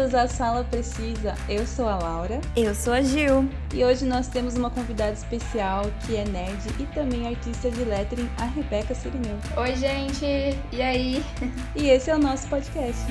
Bem-vindos à Sala Precisa. Eu sou a Laura. Eu sou a Gil. E hoje nós temos uma convidada especial que é nerd e também artista de lettering, a Rebeca Sirineu. Oi, gente. E aí? E esse é o nosso podcast.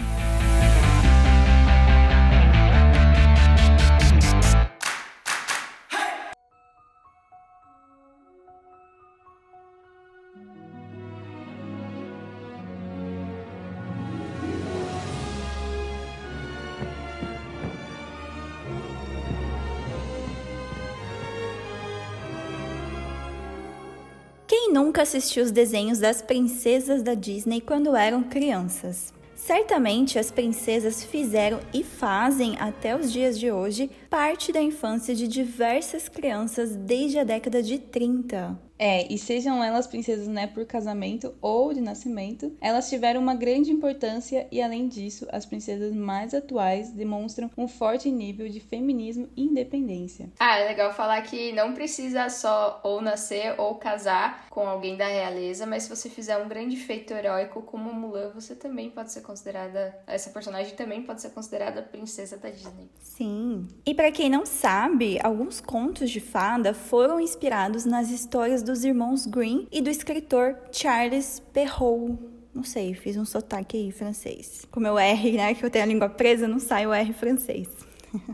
Nunca assistiu os desenhos das princesas da Disney quando eram crianças? Certamente as princesas fizeram e fazem até os dias de hoje parte da infância de diversas crianças desde a década de 30. É, e sejam elas princesas, né, por casamento ou de nascimento, elas tiveram uma grande importância e, além disso, as princesas mais atuais demonstram um forte nível de feminismo e independência. Ah, é legal falar que não precisa só ou nascer ou casar com alguém da realeza, mas se você fizer um grande feito heróico como Mulan, você também pode ser considerada, essa personagem também pode ser considerada princesa da Disney. Sim. E para quem não sabe, alguns contos de fada foram inspirados nas histórias dos irmãos Grimm e do escritor Charles Perrault. Não sei, fiz um sotaque aí francês. Com meu R, né, que eu tenho a língua presa, não sai o R francês.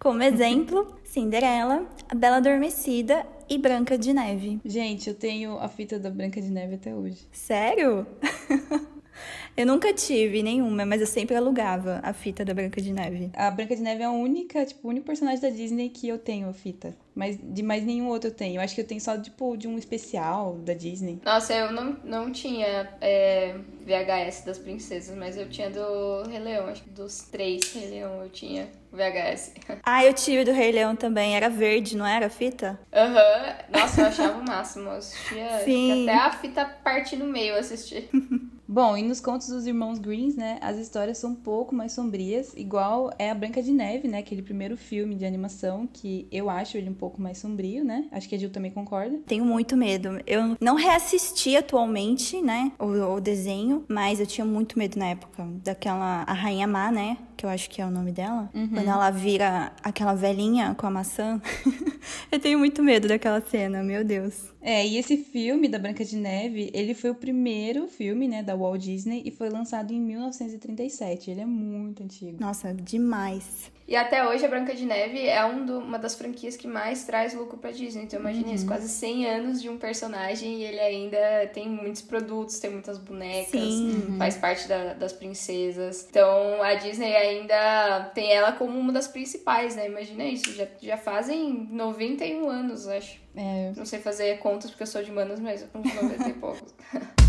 Como exemplo, Cinderela, A Bela Adormecida e Branca de Neve. Gente, eu tenho a fita da Branca de Neve até hoje. Sério? Eu nunca tive nenhuma, mas eu sempre alugava a fita da Branca de Neve. A Branca de Neve é a única, tipo, o único personagem da Disney que eu tenho a fita. Mas de mais nenhum outro eu tenho. Eu acho que eu tenho só, tipo, de um especial da Disney. Nossa, eu não, não tinha é, VHS das princesas, mas eu tinha do Rei Leão. Acho que dos três Rei Leão eu tinha VHS. Ah, eu tive do Rei Leão também. Era verde, não era a fita? Aham. Uhum. Nossa, eu achava o máximo. Eu assistia Sim. até a fita parte no meio eu assisti. Bom, e nos contos dos irmãos Greens, né, as histórias são um pouco mais sombrias, igual é a Branca de Neve, né, aquele primeiro filme de animação que eu acho ele um pouco mais sombrio, né? Acho que a Jill também concorda. Tenho muito medo. Eu não reassisti atualmente, né, o, o desenho, mas eu tinha muito medo na época daquela a Rainha Má, né, que eu acho que é o nome dela, uhum. quando ela vira aquela velhinha com a maçã. eu tenho muito medo daquela cena, meu Deus. É, e esse filme da Branca de Neve, ele foi o primeiro filme, né, da Walt Disney e foi lançado em 1937. Ele é muito antigo. Nossa, demais. E até hoje a Branca de Neve é um do, uma das franquias que mais traz lucro pra Disney. Então imagina uhum. isso, quase 100 anos de um personagem e ele ainda tem muitos produtos, tem muitas bonecas, Sim. faz parte da, das princesas. Então a Disney ainda tem ela como uma das principais, né? Imagina isso, já, já fazem 91 anos, acho. É. Não sei fazer contas porque eu sou de manas, mas com 90 e poucos.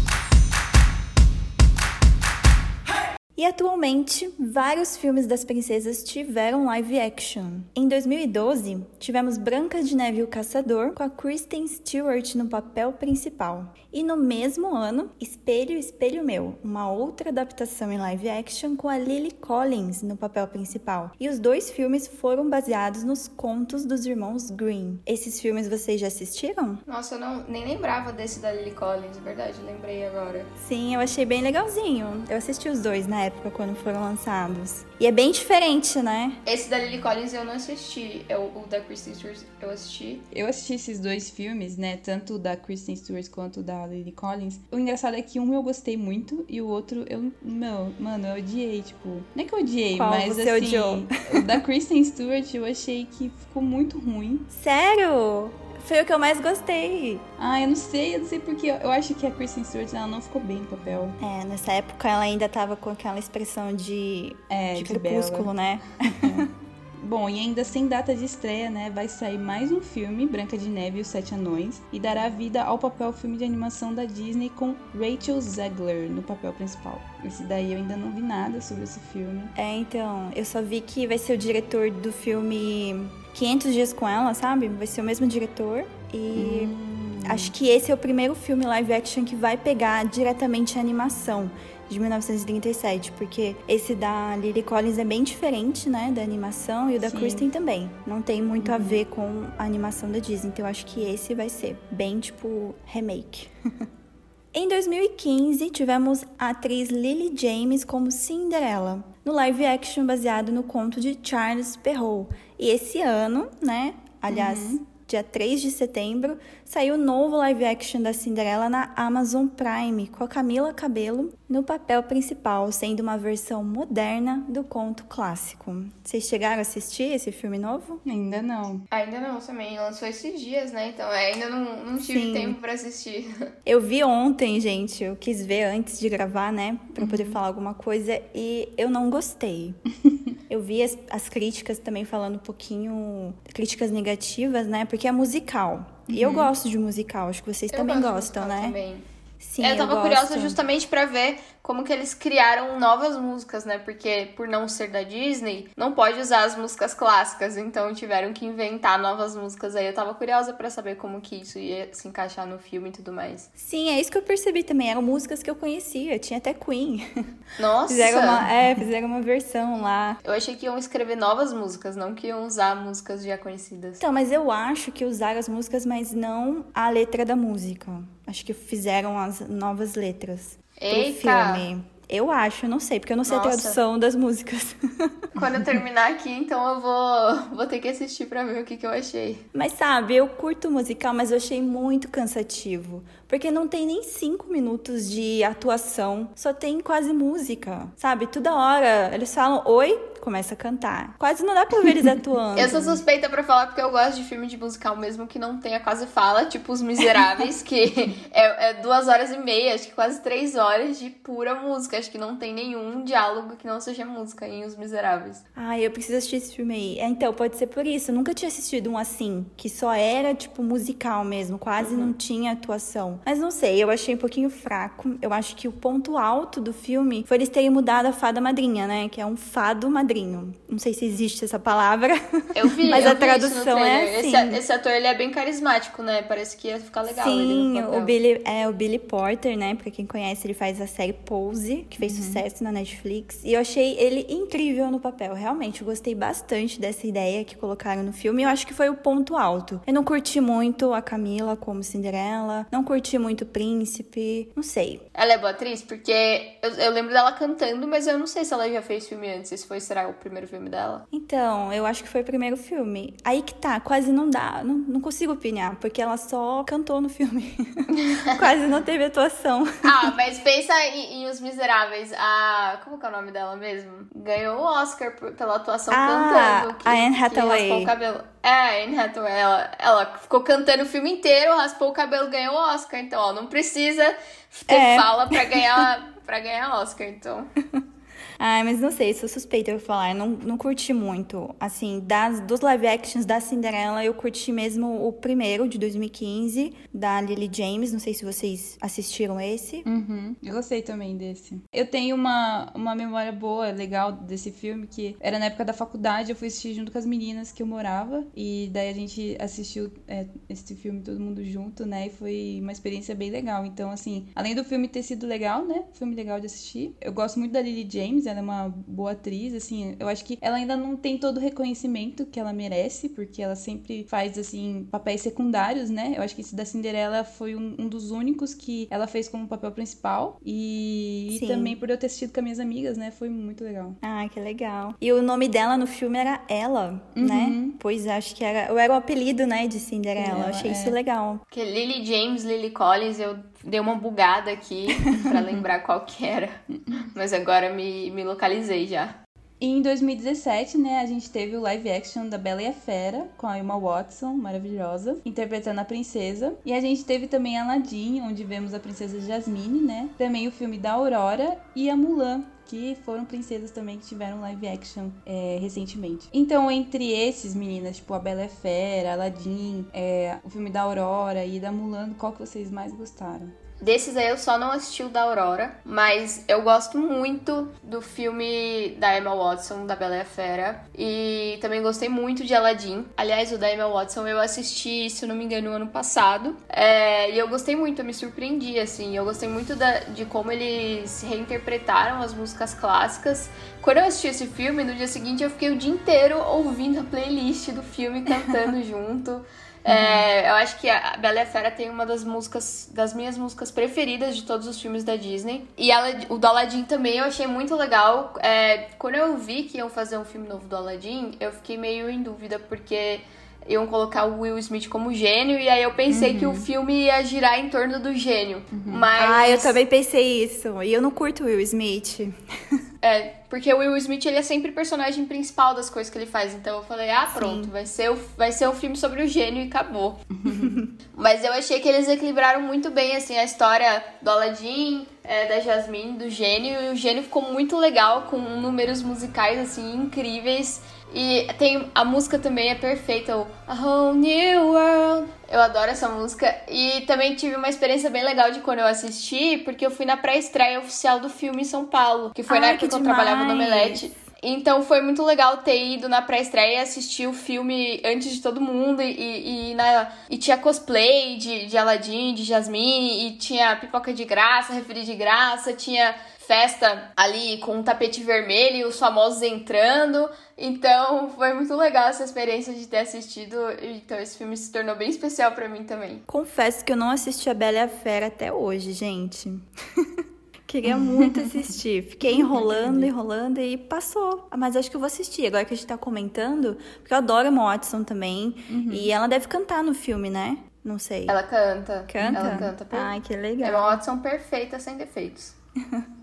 E atualmente, vários filmes das princesas tiveram live action. Em 2012, tivemos Branca de Neve e o Caçador, com a Kristen Stewart no papel principal. E no mesmo ano, Espelho, Espelho Meu, uma outra adaptação em live action com a Lily Collins no papel principal. E os dois filmes foram baseados nos contos dos irmãos Green. Esses filmes vocês já assistiram? Nossa, eu não, nem lembrava desse da Lily Collins, verdade, lembrei agora. Sim, eu achei bem legalzinho. Eu assisti os dois na época quando foram lançados. E é bem diferente, né? Esse da Lily Collins eu não assisti, eu, o da Kristen Stewart eu assisti. Eu assisti esses dois filmes, né, tanto da Kristen Stewart quanto da Lily Collins. O engraçado é que um eu gostei muito e o outro eu, meu, mano, eu odiei, tipo, não é que eu odiei, Qual mas você assim, odiou? o da Kristen Stewart eu achei que ficou muito ruim. Sério? Foi o que eu mais gostei. Ah, eu não sei, eu não sei porque. Eu acho que a Kristen Stewart ela não ficou bem no papel. É, nessa época ela ainda tava com aquela expressão de, É, de de crepúsculo, né? Bom, e ainda sem data de estreia, né, vai sair mais um filme, Branca de Neve e os Sete Anões, e dará vida ao papel filme de animação da Disney com Rachel Zegler no papel principal. Esse daí eu ainda não vi nada sobre esse filme. É, então, eu só vi que vai ser o diretor do filme 500 Dias com Ela, sabe? Vai ser o mesmo diretor. E acho que esse é o primeiro filme live action que vai pegar diretamente a animação de 1937, porque esse da Lily Collins é bem diferente, né, da animação, e o da Sim. Kristen também. Não tem muito a ver com a animação da Disney, então eu acho que esse vai ser bem, tipo, remake. Em 2015, tivemos a atriz Lily James como Cinderela. no live action baseado no conto de Charles Perrault. E esse ano, né? Aliás, uhum dia 3 de setembro, saiu o novo live action da Cinderela na Amazon Prime, com a Camila Cabello no papel principal, sendo uma versão moderna do conto clássico. Vocês chegaram a assistir esse filme novo? Ainda não. Ainda não, também. Lançou esses dias, né? Então ainda não, não tive Sim. tempo para assistir. Eu vi ontem, gente. Eu quis ver antes de gravar, né? Pra poder uhum. falar alguma coisa. E eu não gostei. eu vi as, as críticas também falando um pouquinho. Críticas negativas, né? Porque é musical. Uhum. E eu uhum. gosto de musical. Acho que vocês eu também gostam, né? Também. Sim, eu tava eu curiosa justamente para ver como que eles criaram novas músicas, né? Porque por não ser da Disney, não pode usar as músicas clássicas, então tiveram que inventar novas músicas aí. Eu tava curiosa para saber como que isso ia se encaixar no filme e tudo mais. Sim, é isso que eu percebi também. Eram músicas que eu conhecia, tinha até Queen. Nossa! fizeram uma, é, fizeram uma versão lá. Eu achei que iam escrever novas músicas, não que iam usar músicas já conhecidas. Então, mas eu acho que usaram as músicas, mas não a letra da música. Acho que fizeram as novas letras Eita. pro filme. Eu acho, não sei, porque eu não sei Nossa. a tradução das músicas. Quando eu terminar aqui, então eu vou, vou ter que assistir pra ver o que, que eu achei. Mas sabe, eu curto musical, mas eu achei muito cansativo. Porque não tem nem cinco minutos de atuação, só tem quase música, sabe? Toda hora eles falam oi, começa a cantar. Quase não dá pra ver eles atuando. eu sou suspeita pra falar porque eu gosto de filme de musical mesmo que não tenha quase fala, tipo Os Miseráveis, que é, é, duas horas e meia, acho que quase três horas de pura música. Acho que não tem nenhum diálogo que não seja música em Os Miseráveis. Ah, eu preciso assistir esse filme aí. É, então, pode ser por isso. Eu nunca tinha assistido um assim, que só era, tipo, musical mesmo, quase uhum. não tinha atuação. Mas não sei, eu achei um pouquinho fraco. Eu acho que o ponto alto do filme foi eles terem mudado a fada madrinha, né? Que é um fado madrinho. Não sei se existe essa palavra. Eu vi, mas eu a tradução é assim. Esse, esse, ator, ele é bem carismático, né? Parece que ia ficar legal Sim, o Billy, é o Billy Porter, né? Pra quem conhece, ele faz a série Pose, que fez uhum. sucesso na Netflix. E eu achei ele incrível no papel. Realmente, eu gostei bastante dessa ideia que colocaram no filme. Eu acho que foi o ponto alto. Eu não curti muito a Camila como Cinderela. Não curti muito Príncipe, não sei. Ela é boa atriz? Porque eu, eu, lembro dela cantando, mas eu não sei se ela já fez filme antes. Esse foi, será, o primeiro filme dela? Então, eu acho que foi o primeiro filme. Aí que tá, quase não dá, não, não consigo opinar, porque ela só cantou no filme. quase não teve atuação. ah, mas pensa em, em, Os Miseráveis. A. Como que é o nome dela mesmo? Ganhou o Oscar pela atuação ah, cantando. Que, a Anne Hathaway. Que o cabelo. É, Anne Hathaway, ela, ela ficou cantando o filme inteiro, raspou o cabelo, ganhou o Oscar. Então, ó, não precisa ter é. fala pra ganhar, pra ganhar Oscar, então. Ai, mas não sei, sou suspeita eu falar. Eu não, não curti muito. Assim, das, dos live actions da Cinderela, eu curti mesmo o primeiro, de 2015, da Lily James. Não sei se vocês assistiram esse. Uhum. Eu gostei também desse. Eu tenho uma, uma memória boa, legal desse filme, que era na época da faculdade, eu fui assistir junto com as meninas que eu morava. E daí a gente assistiu é, esse filme todo mundo junto, né? E foi uma experiência bem legal. Então, assim, além do filme ter sido legal, né? Filme legal de assistir. Eu gosto muito da Lily James, ela é uma boa atriz, assim, eu acho que ela ainda não tem todo o reconhecimento que ela merece, porque ela sempre faz, assim, papéis secundários, né? Eu acho que esse da Cinderela foi um, um dos únicos que ela fez como papel principal. E, e, também por eu ter assistido com as minhas amigas, né? Foi muito legal. Ah, que legal. E o nome dela no filme era Ela, né? uhum. né? Pois acho que era. Eu era o apelido, né, de Cinderela. eu achei é. isso legal. Que Lily James, Lily Collins, eu dei uma bugada aqui para lembrar qual que era. Mas agora me, me localizei já. E em 2017, né, a gente teve o live action da Bela e a Fera, com a Emma Watson, maravilhosa, interpretando a princesa. E a gente teve também Aladdin, onde vemos a princesa Jasmine, né? Também o filme da Aurora e a Mulan, que foram princesas também que tiveram live action é, recentemente. Então, entre esses, meninas, tipo a Bela a Fera, Aladdin, é, o filme da Aurora e da Mulan, qual que vocês mais gostaram? Desses aí eu só não assisti o da Aurora, mas eu gosto muito do filme da Emma Watson, da Bela e a Fera. E também gostei muito de Aladdin. Aliás, o da Emma Watson eu assisti, se não me engano, no ano passado. É, e eu gostei muito, eu me surpreendi, assim. Eu gostei muito da, de como eles reinterpretaram as músicas clássicas. Quando eu assisti esse filme, no dia seguinte eu fiquei o dia inteiro ouvindo a playlist do filme, cantando junto. É, eu acho que a Bela e a Fera tem uma das músicas, das minhas músicas preferidas de todos os filmes da Disney. E ela, o do Aladdin também eu achei muito legal. É, quando eu vi que iam fazer um filme novo do Aladdin, eu fiquei meio em dúvida, porque iam colocar o Will Smith como gênio, e aí eu pensei uhum. que o uhum. filme ia girar em torno do gênio. Uhum. Mas. Ah, eu também pensei isso. E eu não curto o Will Smith. É, porque o Will Smith ele é sempre personagem principal das coisas que ele faz. Então eu falei, ah, pronto, vai ser, o, vai ser um filme sobre o gênio e acabou. Mas eu achei que eles equilibraram muito bem, assim, a história do Aladdin, é, da Jasmine, do gênio. E o gênio ficou muito legal, com números musicais, assim, incríveis. E tem a música também é perfeita, o A Whole New World. Eu adoro essa música. E também tive uma experiência bem legal de quando eu assisti, porque eu fui na pré-estreia oficial do filme em São Paulo, que foi Ai, na época que, que eu trabalhava no Omelete. Então foi muito legal ter ido na pré-estreia e assistir o filme antes de todo mundo. E, e, e, na, e tinha cosplay de, de Aladdin, de Jasmine, e tinha pipoca de graça, refri de graça, tinha festa ali com um tapete vermelho e os famosos entrando. Então foi muito legal essa experiência de ter assistido. Então esse filme se tornou bem especial para mim também. Confesso que eu não assisti a Bela e a Fera até hoje, gente. Queria muito assistir. Fiquei enrolando, enrolando e passou. Mas acho que eu vou assistir. Agora que a gente tá comentando, porque eu adoro a Watson também. Uhum. E ela deve cantar no filme, né? Não sei. Ela canta. Canta? Ela canta. Ai, que legal. É uma Watson perfeita, sem defeitos.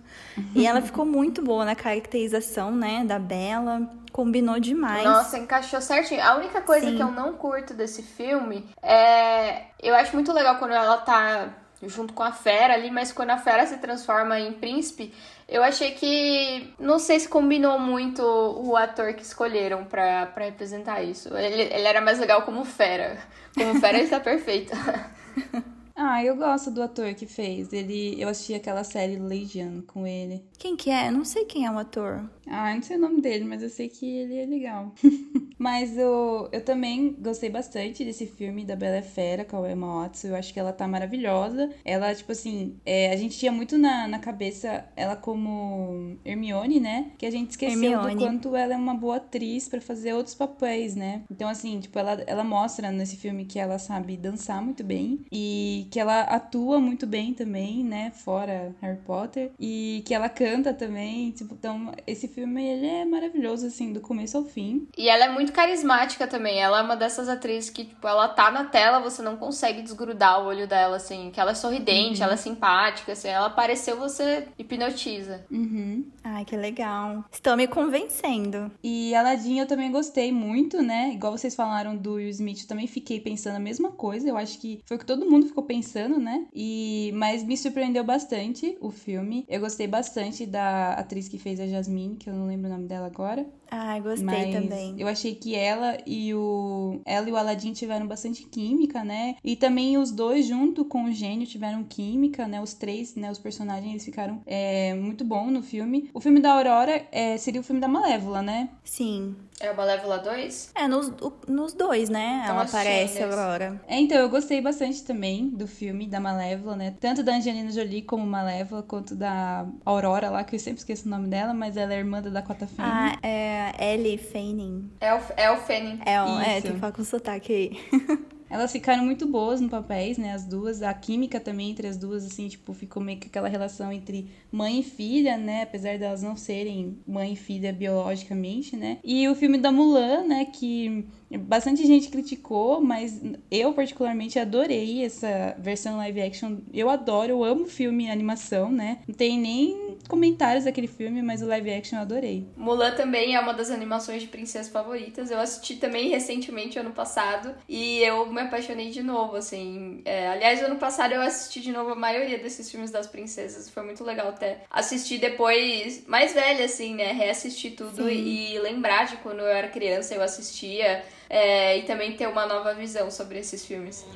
e ela ficou muito boa na caracterização, né, da Bela. Combinou demais. Nossa, encaixou certinho. A única coisa Sim. que eu não curto desse filme é. Eu acho muito legal quando ela tá junto com a fera ali, mas quando a fera se transforma em príncipe, eu achei que não sei se combinou muito o ator que escolheram para representar isso. Ele, ele era mais legal como fera. Como fera ele tá perfeito. Ah, eu gosto do ator que fez. Ele, eu assisti aquela série Legion com ele. Quem que é? Eu não sei quem é o ator. Ah, não sei o nome dele, mas eu sei que ele é legal. mas eu, eu também gostei bastante desse filme da Bela Fera com a Emma Watson. Eu acho que ela tá maravilhosa. Ela, tipo assim, é, a gente tinha muito na, na cabeça ela como Hermione, né? Que a gente esqueceu Hermione. do quanto ela é uma boa atriz para fazer outros papéis, né? Então, assim, tipo, ela, ela mostra nesse filme que ela sabe dançar muito bem e que ela atua muito bem também, né? Fora Harry Potter. E que ela canta também. Tipo, então, esse filme, ele é maravilhoso, assim, do começo ao fim. E ela é muito carismática também. Ela é uma dessas atrizes que, tipo, ela tá na tela, você não consegue desgrudar o olho dela, assim. Que ela é sorridente, uhum. ela é simpática, assim. Ela apareceu, você hipnotiza. Uhum. Ai, que legal. Estão me convencendo. E Aladdin eu também gostei muito, né? Igual vocês falaram do Will Smith, eu também fiquei pensando a mesma coisa. Eu acho que foi o que todo mundo ficou pensando pensando, né? E mas me surpreendeu bastante o filme. Eu gostei bastante da atriz que fez a Jasmine, que eu não lembro o nome dela agora. Ah, gostei Mas também. Eu achei que ela e o ela e o Aladdin tiveram bastante química, né? E também os dois junto com o gênio tiveram química, né? Os três, né? Os personagens eles ficaram é, muito bom no filme. O filme da Aurora é, seria o filme da Malévola, né? Sim. É o Malévola 2? É, nos, nos dois, né? Então, Ela aparece agora. É, então, eu gostei bastante também do filme da Malévola, né? Tanto da Angelina Jolie como Malévola, quanto da Aurora lá, que eu sempre esqueço o nome dela, mas ela é irmã da Dakota Fanning. Ah, é Ellie Fanning. É o, é o Fanning. É, o, é, tem que falar com sotaque aí. Elas ficaram muito boas no papéis, né? As duas. A química também entre as duas, assim, tipo, ficou meio que aquela relação entre mãe e filha, né? Apesar delas não serem mãe e filha biologicamente, né? E o filme da Mulan, né? Que bastante gente criticou, mas eu particularmente adorei essa versão live action. Eu adoro, eu amo filme e animação, né? Não tem nem comentários daquele filme, mas o live action eu adorei. Mulan também é uma das animações de princesa favoritas. Eu assisti também recentemente, ano passado, e eu me apaixonei de novo, assim. É, aliás, ano passado eu assisti de novo a maioria desses filmes das princesas. Foi muito legal até assistir depois, mais velha, assim, né? Reassistir tudo e, e lembrar de quando eu era criança, eu assistia. É, e também ter uma nova visão sobre esses filmes.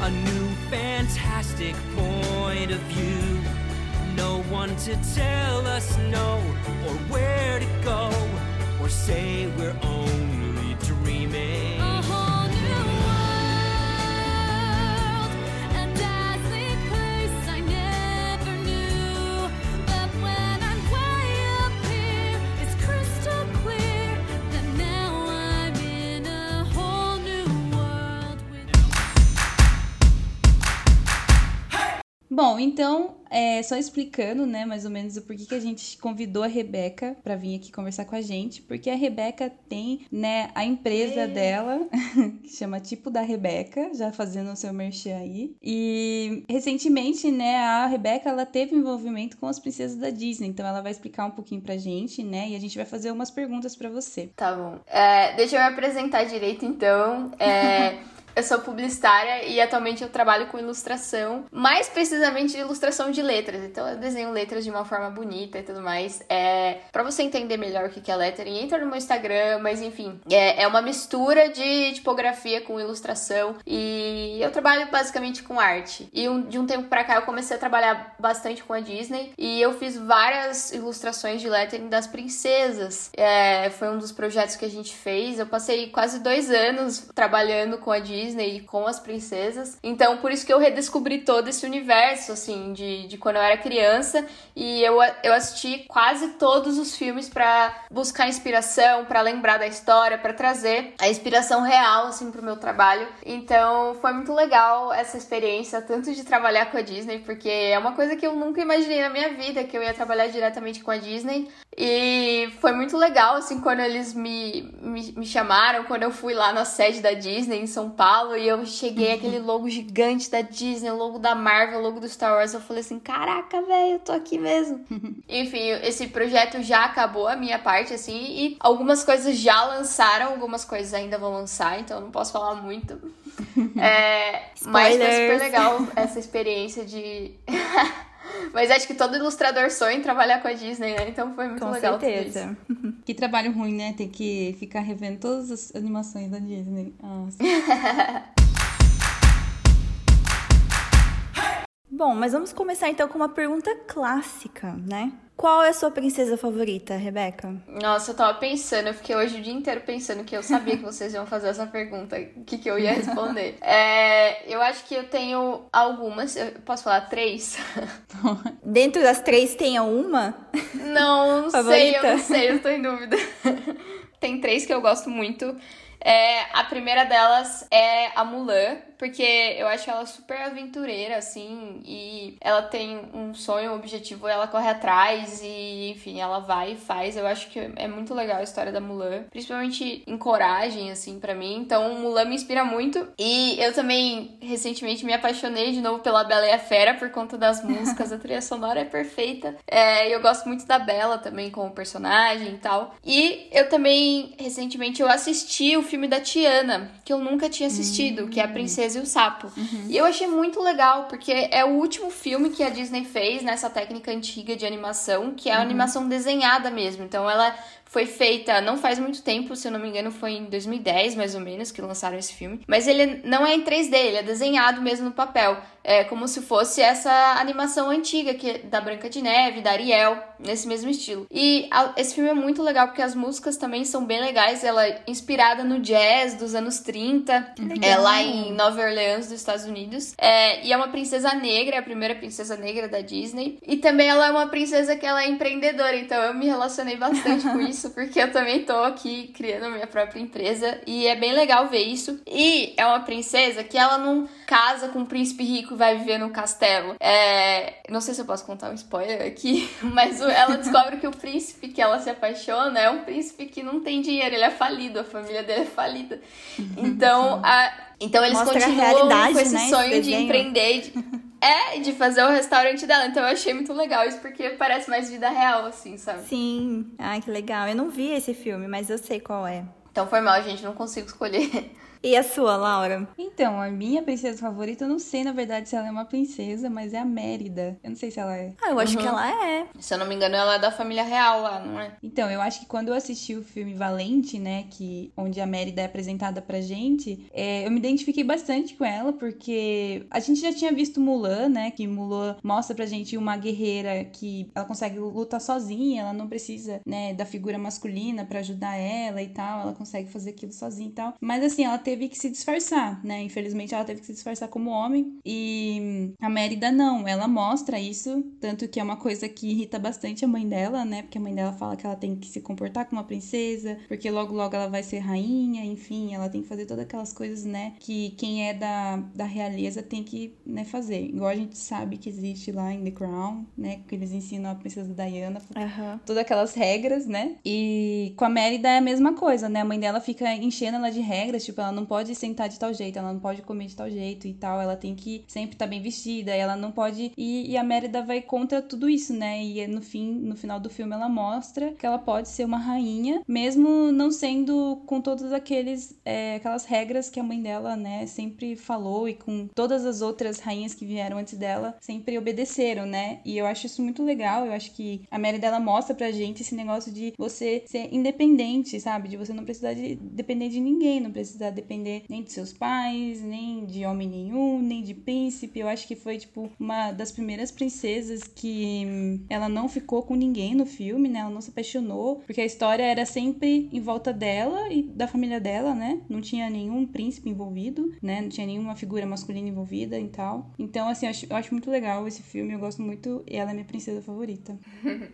A new fantastic point of view. No one to tell us no or where to go or say we're only dreaming. Bom, então, é, só explicando, né, mais ou menos o porquê que a gente convidou a Rebeca para vir aqui conversar com a gente, porque a Rebeca tem, né, a empresa é. dela, que chama Tipo da Rebeca, já fazendo o seu merchan aí. E recentemente, né, a Rebeca, ela teve envolvimento com as princesas da Disney, então ela vai explicar um pouquinho pra gente, né, e a gente vai fazer umas perguntas para você. Tá bom. É, deixa eu me apresentar direito, então. É... Eu sou publicitária e atualmente eu trabalho com ilustração, mais precisamente ilustração de letras. Então eu desenho letras de uma forma bonita e tudo mais. É, para você entender melhor o que é lettering, entra no meu Instagram, mas enfim, é, é uma mistura de tipografia com ilustração e eu trabalho basicamente com arte. E um, de um tempo para cá eu comecei a trabalhar bastante com a Disney e eu fiz várias ilustrações de lettering das princesas. É, foi um dos projetos que a gente fez. Eu passei quase dois anos trabalhando com a Disney Disney com as princesas. Então, por isso que eu redescobri todo esse universo, assim, de, de quando eu era criança. E eu, eu assisti quase todos os filmes para buscar inspiração, para lembrar da história, para trazer a inspiração real, assim, pro meu trabalho. Então, foi muito legal essa experiência, tanto de trabalhar com a Disney, porque é uma coisa que eu nunca imaginei na minha vida, que eu ia trabalhar diretamente com a Disney. E foi muito legal, assim, quando eles me, me, me chamaram, quando eu fui lá na sede da Disney em São Paulo e eu cheguei aquele logo gigante da Disney, logo da Marvel, logo do Star Wars. Eu falei assim: caraca, velho, eu tô aqui mesmo. Enfim, esse projeto já acabou a minha parte, assim, e algumas coisas já lançaram, algumas coisas ainda vão lançar, então eu não posso falar muito. É, mas foi super legal essa experiência de. Mas acho que todo ilustrador sonha em trabalhar com a Disney, né? Então foi muito com legal. Com certeza. Que trabalho ruim, né? Ter que ficar revendo todas as animações da Disney. Nossa. Bom, mas vamos começar então com uma pergunta clássica, né? Qual é a sua princesa favorita, Rebeca? Nossa, eu tava pensando, eu fiquei hoje o dia inteiro pensando que eu sabia que vocês iam fazer essa pergunta, o que, que eu ia responder. é, eu acho que eu tenho algumas, eu posso falar três? Dentro das três tem uma? Não, não sei, eu não sei, eu tô em dúvida. tem três que eu gosto muito. É, a primeira delas é a Mulan, porque eu acho ela super aventureira, assim, e ela tem um sonho, um objetivo, ela corre atrás e, enfim, ela vai e faz. Eu acho que é muito legal a história da Mulan, principalmente em coragem, assim, para mim. Então, Mulan me inspira muito. E eu também, recentemente, me apaixonei de novo pela Bela e a Fera por conta das músicas. a trilha sonora é perfeita. É, eu gosto muito da Bela também como personagem e tal. E eu também, recentemente, eu assisti o filme da Tiana, que eu nunca tinha assistido, que é a Princesa e o Sapo. Uhum. E eu achei muito legal, porque é o último filme que a Disney fez nessa técnica antiga de animação, que é a uhum. animação desenhada mesmo. Então ela foi feita não faz muito tempo, se eu não me engano, foi em 2010 mais ou menos que lançaram esse filme. Mas ele não é em 3D, ele é desenhado mesmo no papel. É como se fosse essa animação antiga que é da Branca de Neve, da Ariel, nesse mesmo estilo. E a, esse filme é muito legal porque as músicas também são bem legais. Ela é inspirada no jazz dos anos 30, é lá em Nova Orleans, dos Estados Unidos. É, e é uma princesa negra, é a primeira princesa negra da Disney. E também ela é uma princesa que ela é empreendedora, então eu me relacionei bastante com isso, porque eu também tô aqui criando minha própria empresa e é bem legal ver isso. E é uma princesa que ela não casa com um príncipe rico vai viver no castelo. É, não sei se eu posso contar um spoiler aqui, mas ela descobre que o príncipe que ela se apaixona é um príncipe que não tem dinheiro, ele é falido, a família dele é falida. Então, a, então eles Mostra continuam com esse né, sonho esse de empreender. De, é, de fazer o restaurante dela. Então eu achei muito legal isso, porque parece mais vida real, assim, sabe? Sim. Ai, que legal. Eu não vi esse filme, mas eu sei qual é. Então foi mal, gente, não consigo escolher. E a sua, Laura? Então, a minha princesa favorita, eu não sei, na verdade, se ela é uma princesa, mas é a Mérida. Eu não sei se ela é. Ah, eu acho uhum. que ela é. Se eu não me engano, ela é da família real lá, não é? Então, eu acho que quando eu assisti o filme Valente, né, que onde a Mérida é apresentada pra gente, é, eu me identifiquei bastante com ela, porque a gente já tinha visto Mulan, né, que Mulan mostra pra gente uma guerreira que ela consegue lutar sozinha, ela não precisa, né, da figura masculina para ajudar ela e tal, ela consegue fazer aquilo sozinha e tal. Mas assim, ela teve teve que se disfarçar, né? Infelizmente ela teve que se disfarçar como homem. E a Mérida não, ela mostra isso, tanto que é uma coisa que irrita bastante a mãe dela, né? Porque a mãe dela fala que ela tem que se comportar como uma princesa, porque logo logo ela vai ser rainha, enfim, ela tem que fazer todas aquelas coisas, né? Que quem é da, da realeza tem que né, fazer. Igual a gente sabe que existe lá em The Crown, né? Que eles ensinam a princesa Diana, uhum. todas aquelas regras, né? E com a Mérida é a mesma coisa, né? A mãe dela fica enchendo ela de regras, tipo, ela não pode sentar de tal jeito, ela não pode comer de tal jeito e tal, ela tem que sempre estar tá bem vestida, ela não pode. E, e, a Mérida vai contra tudo isso, né? E no fim, no final do filme, ela mostra que ela pode ser uma rainha, mesmo não sendo com todas aqueles é, aquelas regras que a mãe dela, né, sempre falou e com todas as outras rainhas que vieram antes dela sempre obedeceram, né? E eu acho isso muito legal. Eu acho que a Mérida ela mostra pra gente esse negócio de você ser independente, sabe? De você não precisar de depender de ninguém, não precisar depender nem de seus pais, nem de homem nenhum, nem de príncipe. Eu acho que foi, tipo, uma das primeiras princesas que ela não ficou com ninguém no filme, né? Ela não se apaixonou, porque a história era sempre em volta dela e da família dela, né? Não tinha nenhum príncipe envolvido, né? Não tinha nenhuma figura masculina envolvida e tal. Então, assim, eu acho, eu acho muito legal esse filme, eu gosto muito, e ela é minha princesa favorita.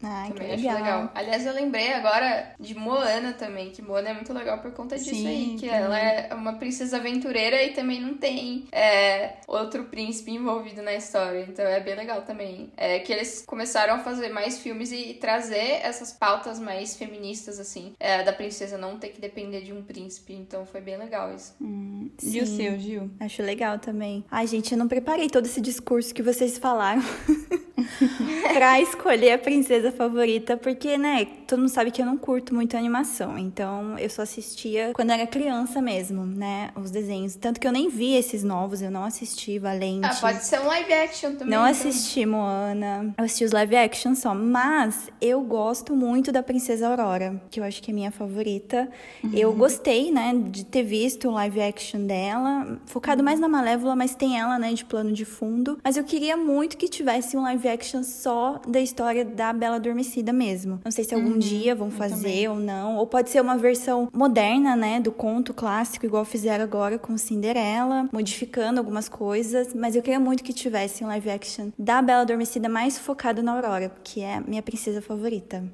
Ai, que legal. legal. Aliás, eu lembrei agora de Moana também, que Moana é muito legal por conta disso Sim, aí, que também. ela é uma princesa aventureira e também não tem é, outro príncipe envolvido na história. Então é bem legal também. É que eles começaram a fazer mais filmes e, trazer essas pautas mais feministas, assim, é, da princesa não ter que depender de um príncipe. Então foi bem legal isso. Hum, e o seu, Gil? Acho legal também. Ai, gente, eu não preparei todo esse discurso que vocês falaram. pra escolher a princesa favorita, porque, né, todo mundo sabe que eu não curto muito animação, então eu só assistia quando era criança mesmo, né, os desenhos. Tanto que eu nem vi esses novos, eu não assisti Valente. Ah, pode ser um live action também. Não então. assisti Moana, eu assisti os live action só, mas eu gosto muito da Princesa Aurora, que eu acho que é minha favorita. Uhum. Eu gostei, né, de ter visto o live action dela, focado mais na Malévola, mas tem ela, né, de plano de fundo. Mas eu queria muito que tivesse um live action só da história da Bela Adormecida mesmo. Não sei se algum uhum, dia vão fazer ou não. Ou pode ser uma versão moderna, né, do conto clássico, igual fizeram agora com Cinderela, modificando algumas coisas. Mas eu queria muito que tivesse um live action da Bela Adormecida mais focado na Aurora, que é minha princesa favorita.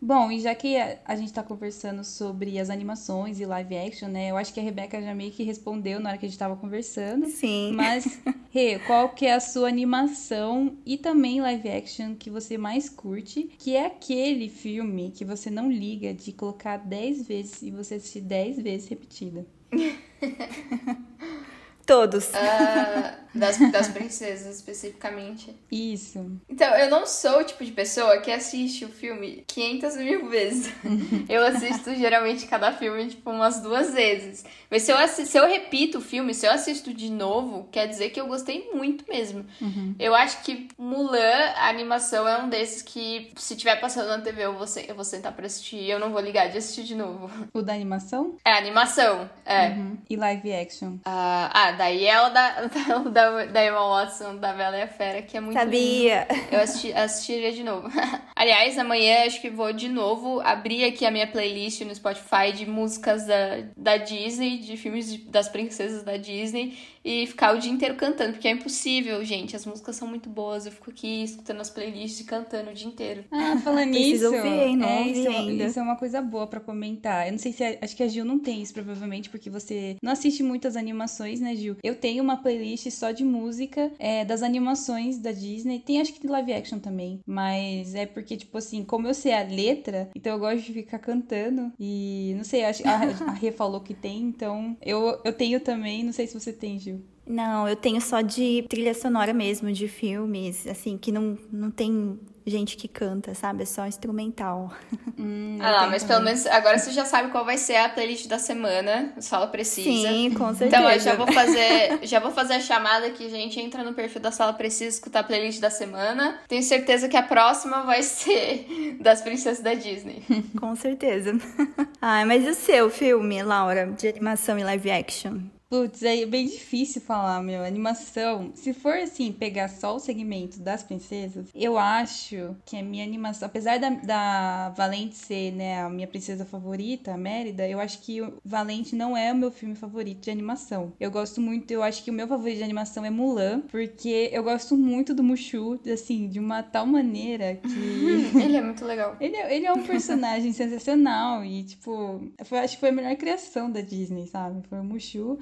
Bom, e já que a, gente tá conversando sobre as animações e live action, né? Eu acho que a Rebeca já meio que respondeu na hora que a gente tava conversando. Sim. Mas, Rê, qual que é a sua animação e também live action que você mais curte? Que é aquele filme que você não liga de colocar 10 vezes e você assistir 10 vezes repetida. Todos. Uh, das, das princesas, especificamente. Isso. Então, eu não sou o tipo de pessoa que assiste o filme 500 mil vezes. eu assisto geralmente cada filme, tipo, umas duas vezes. Mas se eu, assisto, se eu repito o filme, se eu assisto de novo, quer dizer que eu gostei muito mesmo. Uhum. Eu acho que Mulan, a animação, é um desses que, se tiver passando na TV, eu vou, eu vou sentar pra assistir eu não vou ligar de assistir de novo. O da animação? É, animação. É. Uhum. E live action? Uh, ah, daí é o da, o da da, da Emma Watson, da Bela e a Fera, que é muito Sabia! Lindo. Eu assisti, assistiria de novo. Aliás, amanhã acho que vou de novo abrir aqui a minha playlist no Spotify de músicas da, da Disney, de filmes de, das princesas da Disney e ficar o dia inteiro cantando, porque é impossível, gente. As músicas são muito boas. Eu fico aqui escutando as playlists e cantando o dia inteiro. Ah, falando nisso. Ouvir, não é, isso, ainda. isso é uma coisa boa para comentar. Eu não sei se. A, acho que a Gil não tem isso, provavelmente, porque você não assiste muitas animações, né, Gil? Eu tenho uma playlist só de música é, das animações da Disney. Tem acho que de live action também. Mas é porque, tipo assim, como eu sei a letra, então eu gosto de ficar cantando. E não sei, acho, a, a Rê falou que tem, então eu, eu tenho também. Não sei se você tem, Gil. Não, eu tenho só de trilha sonora mesmo, de filmes, assim, que não, não tem gente que canta, sabe? É só instrumental. Hum, ah lá, mas também. pelo menos agora você já sabe qual vai ser a playlist da semana. Fala precisa. Sim, com certeza. Então, eu já vou fazer, já vou fazer a chamada aqui, gente. Entra no perfil da Sala Precisa escutar a playlist da semana. Tenho certeza que a próxima vai ser das princesas da Disney. com certeza. ah, mas e o seu filme, Laura, de animação e live action? Putz, é bem difícil falar, meu. Animação, se for assim, pegar só o segmento das princesas, eu acho que a minha animação, apesar da, da Valente ser, né, a minha princesa favorita, a Mérida, eu acho que Valente não é o meu filme favorito de animação. Eu gosto muito, eu acho que o meu favorito de animação é Mulan, porque eu gosto muito do Mushu, assim, de uma tal maneira que. ele é muito legal. Ele é, ele é um personagem sensacional e, tipo, eu acho que foi a melhor criação da Disney, sabe? Foi o Mushu.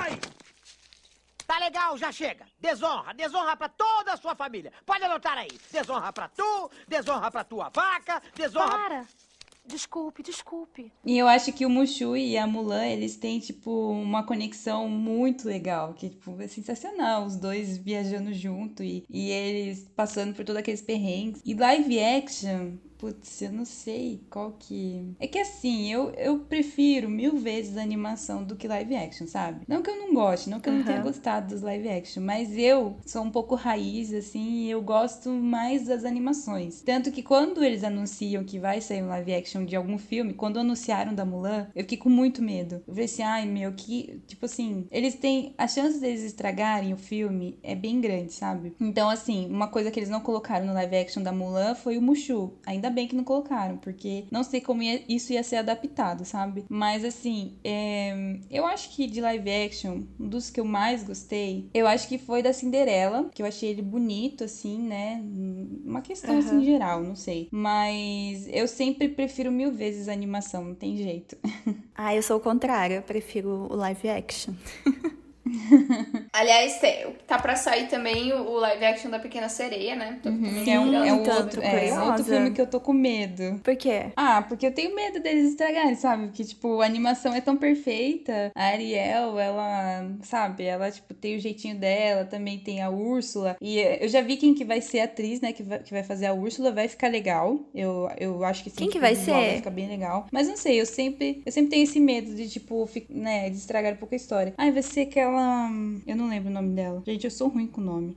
Ai! Tá legal, já chega. Desonra, desonra pra toda a sua família. Pode anotar aí. Desonra pra tu, desonra pra tua vaca, desonra... Para! Desculpe, desculpe. E eu acho que o Mushu e a Mulan, eles têm, tipo, uma conexão muito legal, que, tipo, é sensacional. Os dois viajando junto e, e eles passando por todos aqueles perrengues. E live action, Putz, eu não sei qual que. É que assim, eu, eu prefiro mil vezes a animação do que live action, sabe? Não que eu não goste, não que eu não tenha gostado dos live action, mas eu sou um pouco raiz, assim, e eu gosto mais das animações. Tanto que quando eles anunciam que vai sair um live action de algum filme, quando anunciaram da Mulan, eu fiquei com muito medo. Eu falei assim, ai meu, que. Tipo assim, eles têm. A chance deles estragarem o filme é bem grande, sabe? Então, assim, uma coisa que eles não colocaram no live action da Mulan foi o Mushu. Ainda bem que não colocaram, porque não sei como ia, isso ia ser adaptado, sabe? Mas assim, é, eu acho que de live action, um dos que eu mais gostei, eu acho que foi da Cinderela, que eu achei ele bonito, assim, né? Uma questão uhum. assim geral, não sei. Mas eu sempre prefiro mil vezes a animação, não tem jeito. ah, eu sou o contrário, eu prefiro o live action. Aliás, tem, tá pra sair também o, live action da Pequena Sereia, né? Uhum. é, um, é, um outro, é, é outro filme que eu tô com medo. Por quê? Ah, porque eu tenho medo deles estragarem, sabe? Porque, tipo, a animação é tão perfeita. A Ariel, ela, sabe? Ela, tipo, tem o jeitinho dela, também tem a Úrsula. E eu já vi quem que vai ser a atriz, né? Que vai, que vai fazer a Úrsula. Vai ficar legal. Eu, eu acho que sim. Quem que vai ser? Vai ficar bem legal. Mas não sei, eu sempre, eu sempre tenho esse medo de, tipo, né? De estragar um pouco a história. Ai, vai ser aquela aquela. Eu não lembro o nome dela. Gente, eu sou ruim com nome.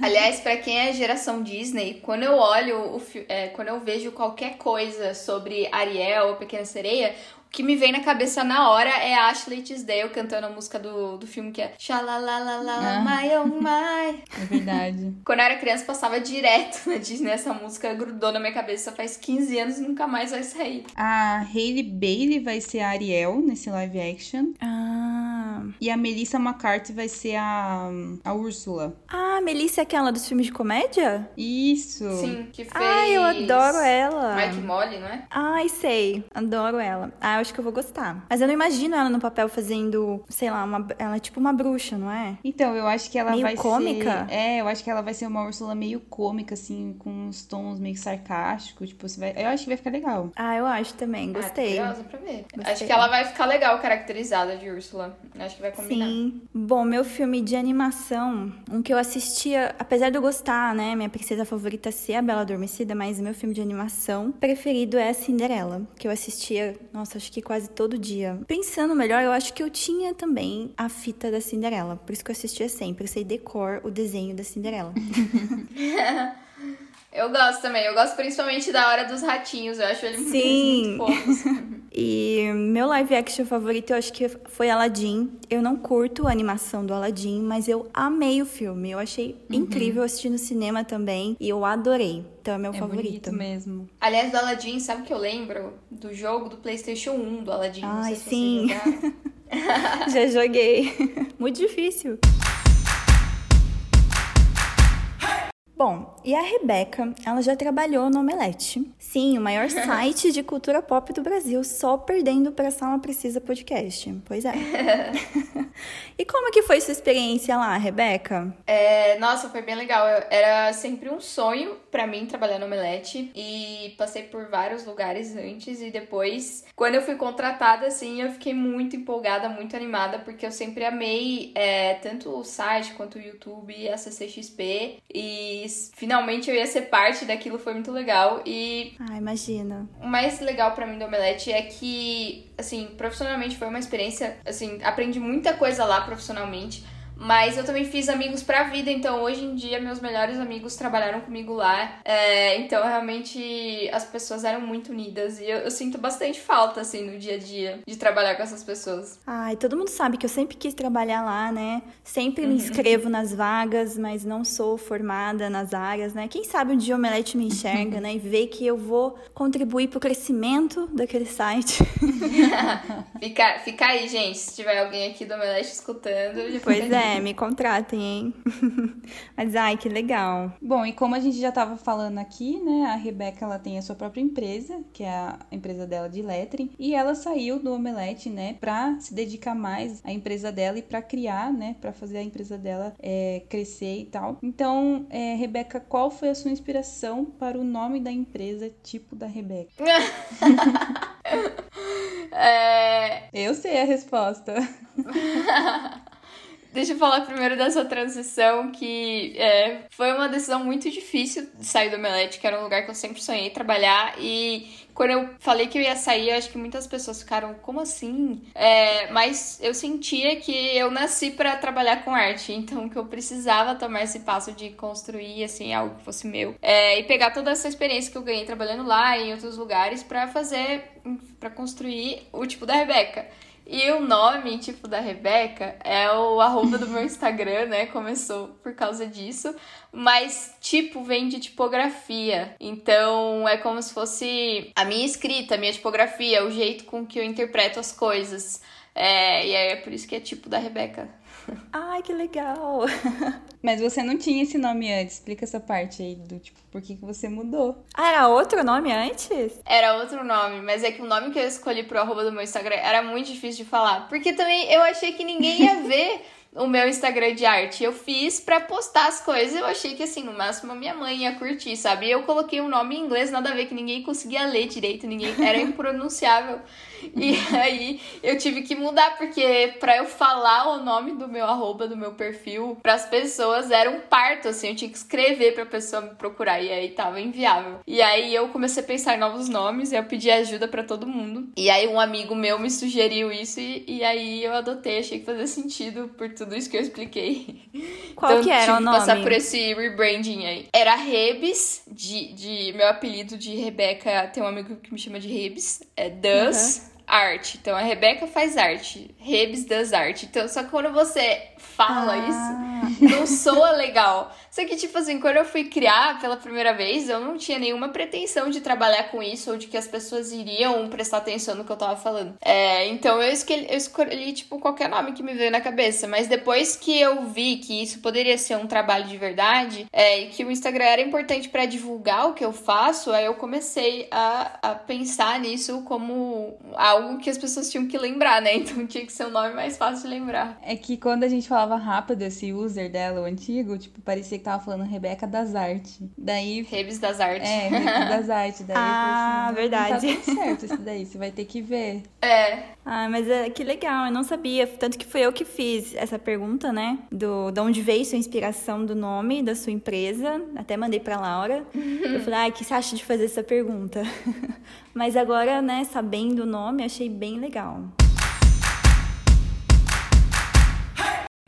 Aliás, para quem é geração Disney, quando eu olho, o, é, quando eu vejo qualquer coisa sobre Ariel ou Pequena Sereia, que me vem na cabeça na hora é a Ashley Tisdale cantando a música do, do filme que é Xalalalala, ah. my oh my. É verdade. Quando eu era criança, passava direto na Disney. Essa música grudou na minha cabeça faz 15 anos e nunca mais vai sair. A Hailey Bailey vai ser a Ariel nesse live action. Ah. E a Melissa McCarthy vai ser a, a Úrsula. Ah, a Melissa é aquela dos filmes de comédia? Isso. Sim, que fez. Ai, eu adoro ela. Mike Molly, não é? Ai, sei. Adoro ela. Ah, acho que eu vou gostar. Mas eu não imagino ela no papel fazendo, sei lá, uma, ela é tipo uma bruxa, não é? Então, eu acho que ela meio vai cômica? ser. É, eu acho que ela vai ser uma Úrsula meio cômica, assim, com uns tons meio sarcásticos. Tipo, você vai. Eu acho que vai ficar legal. Ah, eu acho também. Ah, Gostei. Ah, pra ver. Gostei. Acho que ela vai ficar legal caracterizada de Úrsula. Acho que vai combinar. Sim. Bom, meu filme de animação, um que eu assistia, apesar de eu gostar, né? Minha princesa favorita ser a Bela Adormecida, mas meu filme de animação preferido é Cinderela, que eu assistia, nossa, acho que quase todo dia. Pensando melhor, eu acho que eu tinha também a fita da Cinderela. Por isso que eu assistia sempre. Eu sei decor o desenho da Cinderela. Eu gosto também. Eu gosto principalmente da hora dos ratinhos. Eu acho ele Sim. muito fofos. e meu live action favorito eu acho que foi Aladdin. Eu não curto a animação do Aladdin, mas eu amei o filme. Eu achei uhum. incrível assistir no cinema também e eu adorei. Então é meu é favorito. mesmo. Aliás, do Aladdin, sabe o que eu lembro? Do jogo do PlayStation 1 do Aladdin. Ai, sim. Já joguei. Muito difícil. Bom, e a Rebeca, ela já trabalhou no Omelete. Sim, o maior site de cultura pop do Brasil, só perdendo para Sala Precisa Podcast. Pois é. e como que foi sua experiência lá, Rebeca? É, nossa, foi bem legal. Era sempre um sonho para mim trabalhar no Omelete e passei por vários lugares antes e depois, quando eu fui contratada, assim, eu fiquei muito empolgada, muito animada, porque eu sempre amei é, tanto o site quanto o YouTube e a CCXP e finalmente eu ia ser parte daquilo, foi muito legal. E. Ah, imagina. O mais legal para mim do Omelete é que, assim, profissionalmente foi uma experiência, assim, aprendi muita coisa lá profissionalmente. Mas eu também fiz amigos pra vida, então hoje em dia meus melhores amigos trabalharam comigo lá. É, então realmente as pessoas eram muito unidas e eu, eu, sinto bastante falta, assim, no dia a dia de trabalhar com essas pessoas. Ai, todo mundo sabe que eu sempre quis trabalhar lá, né? Sempre me uhum. inscrevo nas vagas, mas não sou formada nas áreas, né? Quem sabe um dia o Omelete me enxerga, né? E vê que eu vou contribuir pro crescimento daquele site. fica, fica aí, gente. Se tiver alguém aqui do Omelete escutando. Pois é, me contratem, hein? Mas ai, que legal. Bom, e como a gente já estava falando aqui, né? A Rebeca ela tem a sua própria empresa, que é a empresa dela de lettering, e ela saiu do Omelete, né, para se dedicar mais à empresa dela e para criar, né, para fazer a empresa dela é, crescer e tal. Então, é, Rebeca, qual foi a sua inspiração para o nome da empresa tipo da Rebeca? é... Eu sei a resposta. Deixa eu falar primeiro dessa transição, que é, foi uma decisão muito difícil de sair do Omelete, que era um lugar que eu sempre sonhei trabalhar. E quando eu falei que eu ia sair, eu acho que muitas pessoas ficaram, como assim? É, mas eu sentia que eu nasci para trabalhar com arte, então que eu precisava tomar esse passo de construir, assim, algo que fosse meu. É, e pegar toda essa experiência que eu ganhei trabalhando lá e em outros lugares para fazer, para construir o tipo da Rebeca. E o nome, tipo, da Rebeca é o arroba do meu Instagram, né? Começou por causa disso. Mas, tipo, vem de tipografia. Então, é como se fosse a minha escrita, a minha tipografia, o jeito com que eu interpreto as coisas. É, e aí é por isso que é tipo da Rebeca. Ai, que legal! Mas você não tinha esse nome antes. Explica essa parte aí do tipo, por que, que você mudou? Ah, era outro nome antes? Era outro nome, mas é que o nome que eu escolhi pro arroba do meu Instagram era muito difícil de falar. Porque também eu achei que ninguém ia ver o meu Instagram de arte. Eu fiz para postar as coisas. Eu achei que assim, no máximo a minha mãe ia curtir, sabe? Eu coloquei um nome em inglês, nada a ver, que ninguém conseguia ler direito, ninguém era impronunciável. E aí eu tive que mudar, porque para eu falar o nome do meu arroba, do meu perfil, para as pessoas era um parto, assim, eu tinha que escrever pra pessoa me procurar, e aí tava inviável. E aí eu comecei a pensar em novos nomes, e eu pedi ajuda para todo mundo. E aí um amigo meu me sugeriu isso, e, e aí eu adotei, achei que fazia sentido por tudo isso que eu expliquei. Qual então, que era tive o nome? passar por esse rebranding aí. Era Rebes, de, de meu apelido de Rebeca, tem um amigo que me chama de Rebes, é Dus. Uhum arte. Então a Rebeca faz arte. Rebs das arte. Então, só que quando você fala ah. isso, não soa legal. Só que, tipo assim, quando eu fui criar pela primeira vez, eu não tinha nenhuma pretensão de trabalhar com isso ou de que as pessoas iriam prestar atenção no que eu tava falando. É, então eu escolhi, eu escolhi, tipo, qualquer nome que me veio na cabeça. Mas depois que eu vi que isso poderia ser um trabalho de verdade, é, e que o Instagram era importante para divulgar o que eu faço, aí eu comecei a, a pensar nisso como algo que as pessoas tinham que lembrar, né? Então tinha que ser um nome mais fácil de lembrar. É que quando a gente falava rápido esse user dela, o antigo, tipo, parecia tava falando Rebeca das Artes. Daí. Reves das Artes. É, Rebeca das Artes. Daí ah, assim, verdade. Não tá tudo certo isso daí, você vai ter que ver. É. Ah, mas é, que legal, eu não sabia. Tanto que foi eu que fiz essa pergunta, né? Do, de onde veio sua inspiração do nome da sua empresa. Até mandei pra Laura. eu falei, ah, o que você acha de fazer essa pergunta? mas agora, né, sabendo o nome, achei bem legal.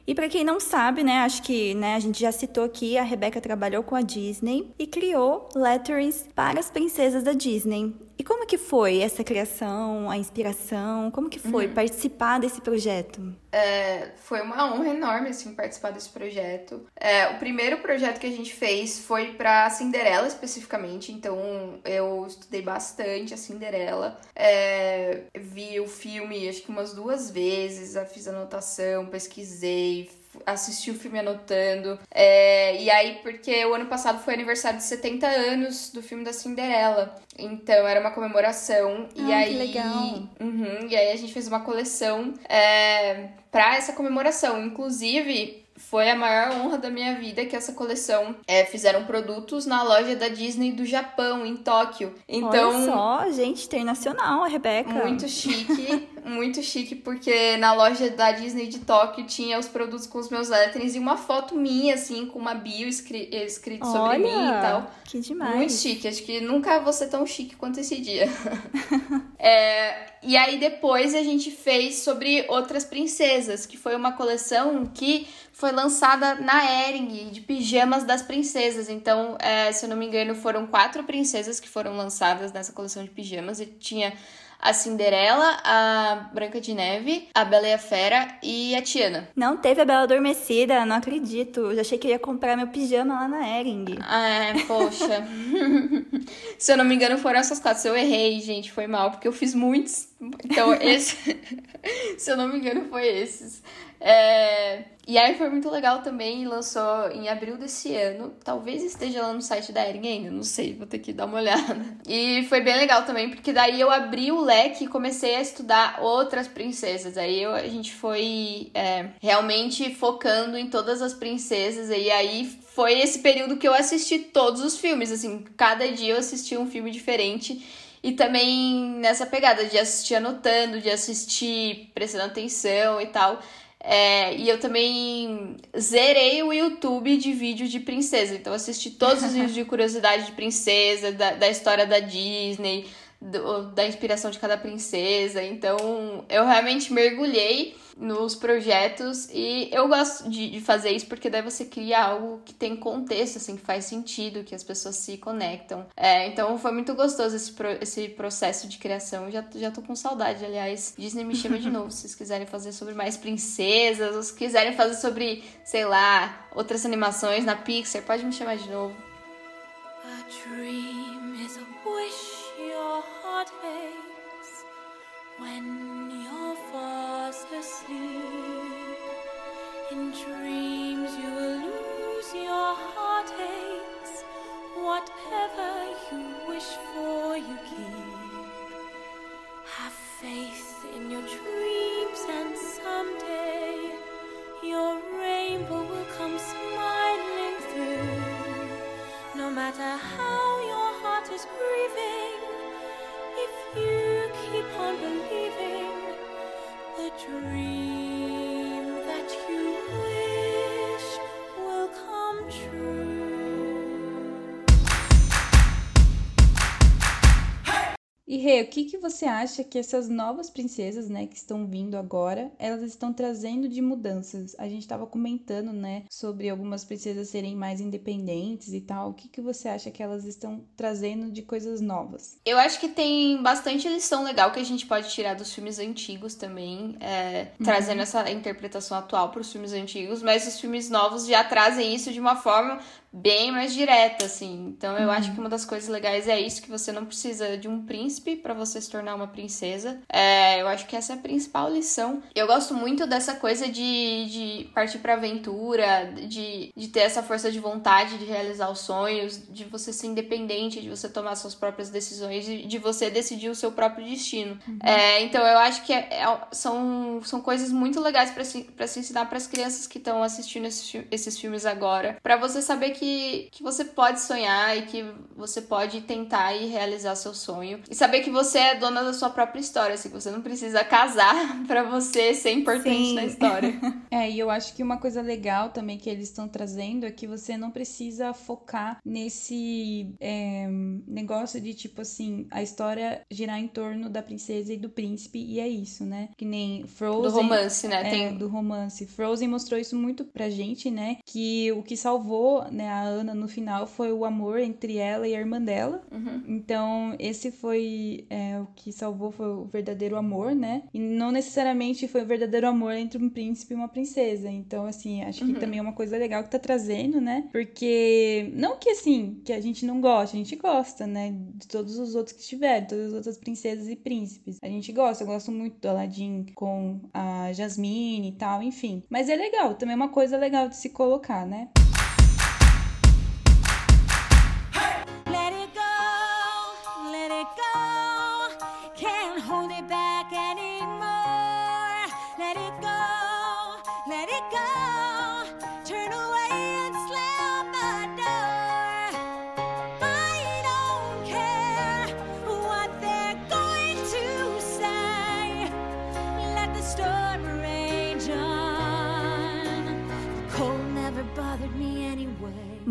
E para quem não sabe, né, acho que né, a gente já citou aqui, a Rebeca trabalhou com a Disney e criou letterings para as princesas da Disney. E como que foi essa criação, a inspiração? Como que foi uhum. participar desse projeto? É, foi uma honra enorme, assim, participar desse projeto. É, o primeiro projeto que a gente fez foi para Cinderela, especificamente. Então, eu estudei bastante a Cinderela. É, vi o filme, acho que umas duas vezes. Fiz anotação, pesquisei, assisti o filme anotando. É, e aí, porque o ano passado foi aniversário de 70 anos do filme da Cinderela. Então era uma comemoração. Ah, e aí. Que legal. Uhum, e aí a gente fez uma coleção é, pra essa comemoração. Inclusive, foi a maior honra da minha vida que essa coleção é, fizeram produtos na loja da Disney do Japão, em Tóquio. Então, Olha só, gente, internacional, a Rebeca. Muito chique, muito chique, porque na loja da Disney de Tóquio tinha os produtos com os meus letterings e uma foto minha, assim, com uma bio escri escrito sobre mim e tal. Que demais. Muito chique. Acho que nunca vou ser tão chique quanto esse dia. é, e aí depois a gente fez sobre outras princesas, que foi uma coleção que foi lançada na Ering, de pijamas das princesas. Então, é, se eu não me engano, foram quatro princesas que foram lançadas nessa coleção de pijamas. E tinha a Cinderela, a Branca de Neve, a Bela e a Fera e a Tiana. Não teve a Bela Adormecida, não acredito. Já achei que eu ia comprar meu pijama lá na Ering. Ah, é, poxa. Se eu não me engano, foram essas quatro. Se eu errei, gente, foi mal, porque eu fiz muitos. Então, esse. Se eu não me engano, foi esses. É... E aí foi muito legal também, lançou em abril desse ano. Talvez esteja lá no site da Ering ainda, não sei, vou ter que dar uma olhada. E foi bem legal também, porque daí eu abri o leque e comecei a estudar outras princesas. Aí eu, a gente foi é, realmente focando em todas as princesas. E aí foi esse período que eu assisti todos os filmes, assim, cada dia eu assisti um filme diferente. E também nessa pegada de assistir anotando, de assistir prestando atenção e tal. É, e eu também zerei o YouTube de vídeo de princesa. Então, assisti todos os vídeos de curiosidade de princesa, da, da história da Disney, do, da inspiração de cada princesa. Então, eu realmente mergulhei nos projetos e eu gosto de, de, fazer isso porque daí você cria algo que tem contexto, assim, que faz sentido, que as pessoas se conectam. É, então foi muito gostoso esse, pro, esse processo de criação. Já, já tô com saudade, aliás. Disney me chama de novo se vocês quiserem fazer sobre mais princesas, ou se quiserem fazer sobre, sei lá, outras animações na Pixar, pode me chamar de novo. A dream is a wish your heart makes when asleep. In dreams you will lose your heartaches. Whatever you wish for, you keep. Have faith in your dreams, and someday your rainbow will come smiling through. No matter how your heart is grieving, if you keep on believing, the dream E Rê, o que, que você acha que essas novas princesas, né, que estão vindo agora, elas estão trazendo de mudanças? A gente estava comentando, né, sobre algumas princesas serem mais independentes e tal. O que, que você acha que elas estão trazendo de coisas novas? Eu acho que tem bastante lição legal que a gente pode tirar dos filmes antigos também, é, uhum. trazendo essa interpretação atual para os filmes antigos, mas os filmes novos já trazem isso de uma forma bem mais direta, assim. Então eu uhum. acho que uma das coisas legais é isso, que você não precisa de um príncipe para você se tornar uma princesa. É, eu acho que essa é a principal lição. Eu gosto muito dessa coisa de, de partir pra aventura, de, de ter essa força de vontade de realizar os sonhos, de você ser independente, de você tomar suas próprias decisões, de, de você decidir o seu próprio destino. Uhum. É, então eu acho que é, é, são, são coisas muito legais para se, pra se ensinar para as crianças que estão assistindo esses, esses filmes agora, para você saber que que, que você pode sonhar e que você pode tentar e realizar seu sonho. E saber que você é dona da sua própria história, assim, que você não precisa casar para você ser importante Sim. na história. é, e eu acho que uma coisa legal também que eles estão trazendo é que você não precisa focar nesse é, negócio de tipo assim, a história girar em torno da princesa e do príncipe, e é isso, né? Que nem Frozen. Do romance, né? É, Tem... Do romance. Frozen mostrou isso muito pra gente, né? Que o que salvou, né, a Ana no final foi o amor entre ela e a irmã dela. Uhum. Então, esse foi é, o que salvou foi o verdadeiro amor, né? E não necessariamente foi o verdadeiro amor entre um príncipe e uma princesa. Então, assim, acho uhum. que também é uma coisa legal que tá trazendo, né? Porque, não que assim, que a gente não gosta, a gente gosta, né? De todos os outros que tiveram, todas as outras princesas e príncipes. A gente gosta, eu gosto muito do Aladdin com a Jasmine e tal, enfim. Mas é legal, também é uma coisa legal de se colocar, né?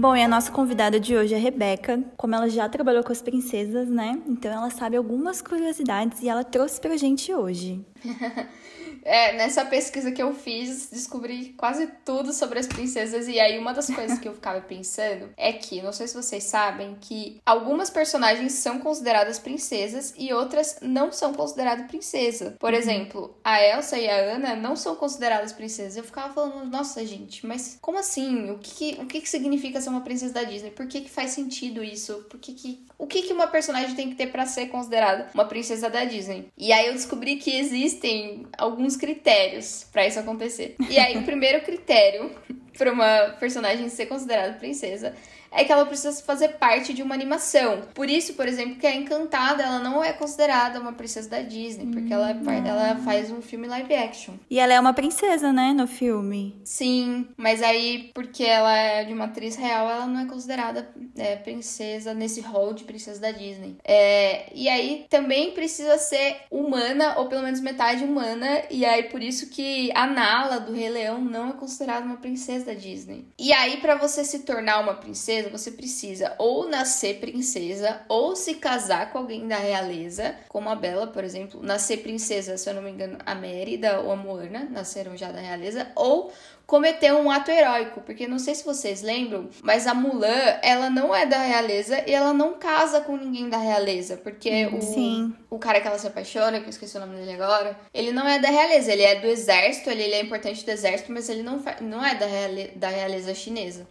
Bom, e a nossa convidada de hoje é a Rebeca. Como ela já trabalhou com as princesas, né? Então ela sabe algumas curiosidades e ela trouxe pra gente hoje. É, nessa pesquisa que eu fiz, descobri quase tudo sobre as princesas. E aí, uma das coisas que eu ficava pensando é que, não sei se vocês sabem, que algumas personagens são consideradas princesas e outras não são consideradas princesa. Por exemplo, a Elsa e a Anna não são consideradas princesas. Eu ficava falando, nossa, gente, mas como assim? O que, o que, que significa ser uma princesa da Disney? Por que, que faz sentido isso? Por que, que o que, que uma personagem tem que ter para ser considerada uma princesa da Disney. E aí eu descobri que existem alguns critérios para isso acontecer. E aí o primeiro critério para uma personagem ser considerada princesa é que ela precisa fazer parte de uma animação. Por isso, por exemplo, que a Encantada, ela não é considerada uma princesa da Disney, porque ela, é, ela faz um filme live action. E ela é uma princesa, né, no filme. Sim, mas aí, porque ela é de uma atriz real, ela não é considerada é, princesa nesse rol de princesa da Disney. É, e aí também precisa ser humana, ou pelo menos metade humana, e aí por isso que a Nala do Rei Leão não é considerada uma princesa da Disney. E aí, pra você se tornar uma princesa, você precisa ou nascer princesa, ou se casar com alguém da realeza, como a Bela, por exemplo. Nascer princesa, se eu não me engano, a Mérida ou a Moana nasceram já da realeza, ou cometer um ato heróico, porque não sei se vocês lembram, mas a Mulan, ela não é da realeza e ela não casa com ninguém da realeza, porque o, Sim. o cara que ela se apaixona, que eu esqueci o nome dele agora, ele não é da realeza, ele é do exército, ele, ele é importante do exército, mas ele não, não é da, reale- da realeza chinesa.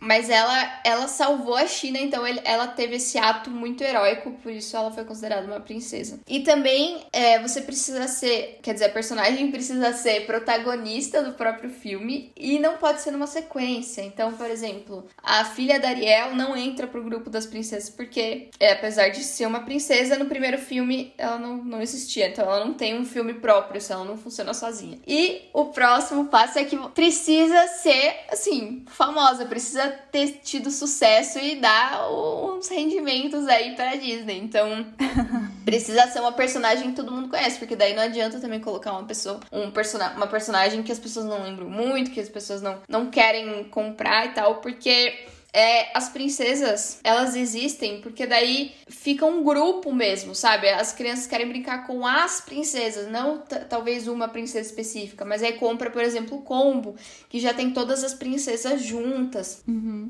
Mas ela, ela salvou a China, então ele- ela teve esse ato muito heróico, por isso ela foi considerada uma princesa. E também é, você precisa ser, quer dizer, a personagem precisa ser protagonista do próprio filme e não pode ser numa sequência. Então, por exemplo, a filha da Ariel não entra pro grupo das princesas porque, é, apesar de ser uma princesa, no primeiro filme ela não, não existia. Então, ela não tem um filme próprio, se ela não funciona sozinha. E o próximo passo é que precisa ser, assim, famosa, precisa ter tido sucesso e dar uns rendimentos aí pra Disney. Então, precisa ser uma personagem que todo mundo conhece, porque daí não adianta também colocar uma pessoa, um persona uma personagem que as pessoas não lembram muito, que as pessoas não, não querem comprar e tal, porque é, as princesas, elas existem porque daí fica um grupo mesmo, sabe? As crianças querem brincar com as princesas, não talvez uma princesa específica, mas aí compra, por exemplo, o combo, que já tem todas as princesas juntas.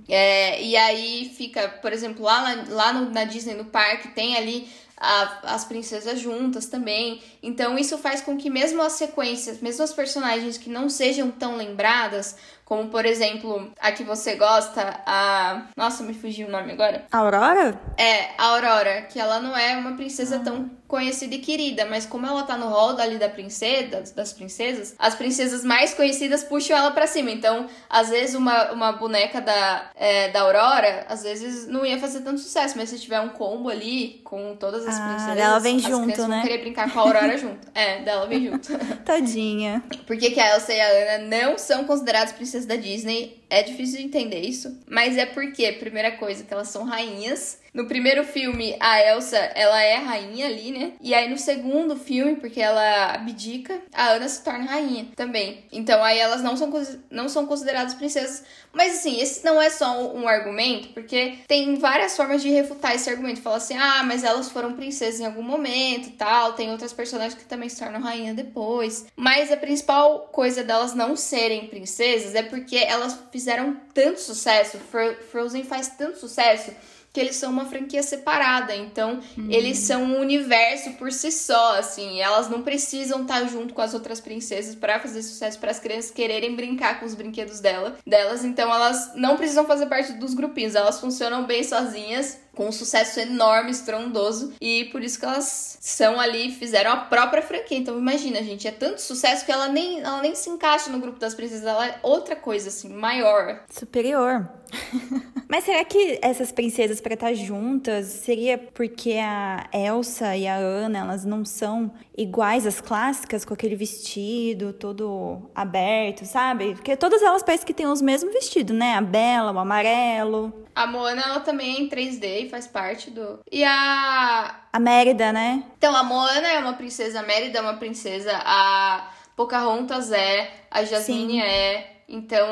É, e aí fica, por exemplo, lá, lá no- na Disney, no parque, tem ali a- as princesas juntas também. Então isso faz com que mesmo as sequências, mesmo as personagens que não sejam tão lembradas, como por exemplo a que você gosta, a. Nossa, me fugiu o nome agora. Aurora? É, a Aurora, que ela não é uma princesa tão conhecida e querida, mas como ela tá no rol ali da princesa, das, princesas, as princesas mais conhecidas puxam ela pra cima. Então, às vezes, uma, uma boneca da, é, da Aurora, às vezes não ia fazer tanto sucesso, mas se tiver um combo ali com todas as Ah, princesas, dela vem as junto, crianças né? vão querer brincar com a Aurora junto. É, dela vem junto. Tadinha. Por que, a Elsa e a Anna não são consideradas princesas da Disney? É difícil de entender isso. Mas é porque, primeira coisa, que elas são rainhas. No primeiro filme, a Elsa, ela é rainha ali, né? E aí no segundo filme, porque ela abdica, a Ana se torna rainha também. Então aí elas não são, não são consideradas princesas. Mas assim, esse não é só um argumento, porque tem várias formas de refutar esse argumento. Fala assim, ah, mas elas foram princesas em algum momento tal. Tem outras personagens que também se tornam rainha depois. Mas a principal coisa delas não serem princesas é porque elas fizeram tanto sucesso. Fro- Frozen faz tanto sucesso que eles são uma franquia separada, então eles são um universo por si só, assim, elas não precisam estar junto com as outras princesas para fazer sucesso para as crianças quererem brincar com os brinquedos dela, delas, então elas não precisam fazer parte dos grupinhos, elas funcionam bem sozinhas. Com um sucesso enorme, estrondoso, e por isso que elas são ali, fizeram a própria franquia. Então imagina, gente, é tanto sucesso que ela nem, ela nem se encaixa no grupo das princesas, ela é outra coisa, assim, maior. Superior. Mas será que essas princesas pra estar juntas seria porque a Elsa e a Anna, elas não são iguais às clássicas, com aquele vestido todo aberto, sabe? Porque todas elas parecem que têm os mesmos vestidos, né? A Bela, o amarelo, A Moana, ela também é em 3D e faz parte do. E a. a Mérida, né? Então, a Moana é uma princesa, a Mérida é uma princesa, a Pocahontas é, a Jasmine Sim. é. Então.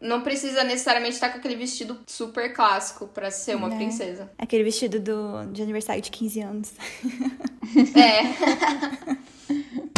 Não precisa necessariamente estar com aquele vestido super clássico pra ser uma Né? princesa. Aquele vestido do, de aniversário de 15 anos. É.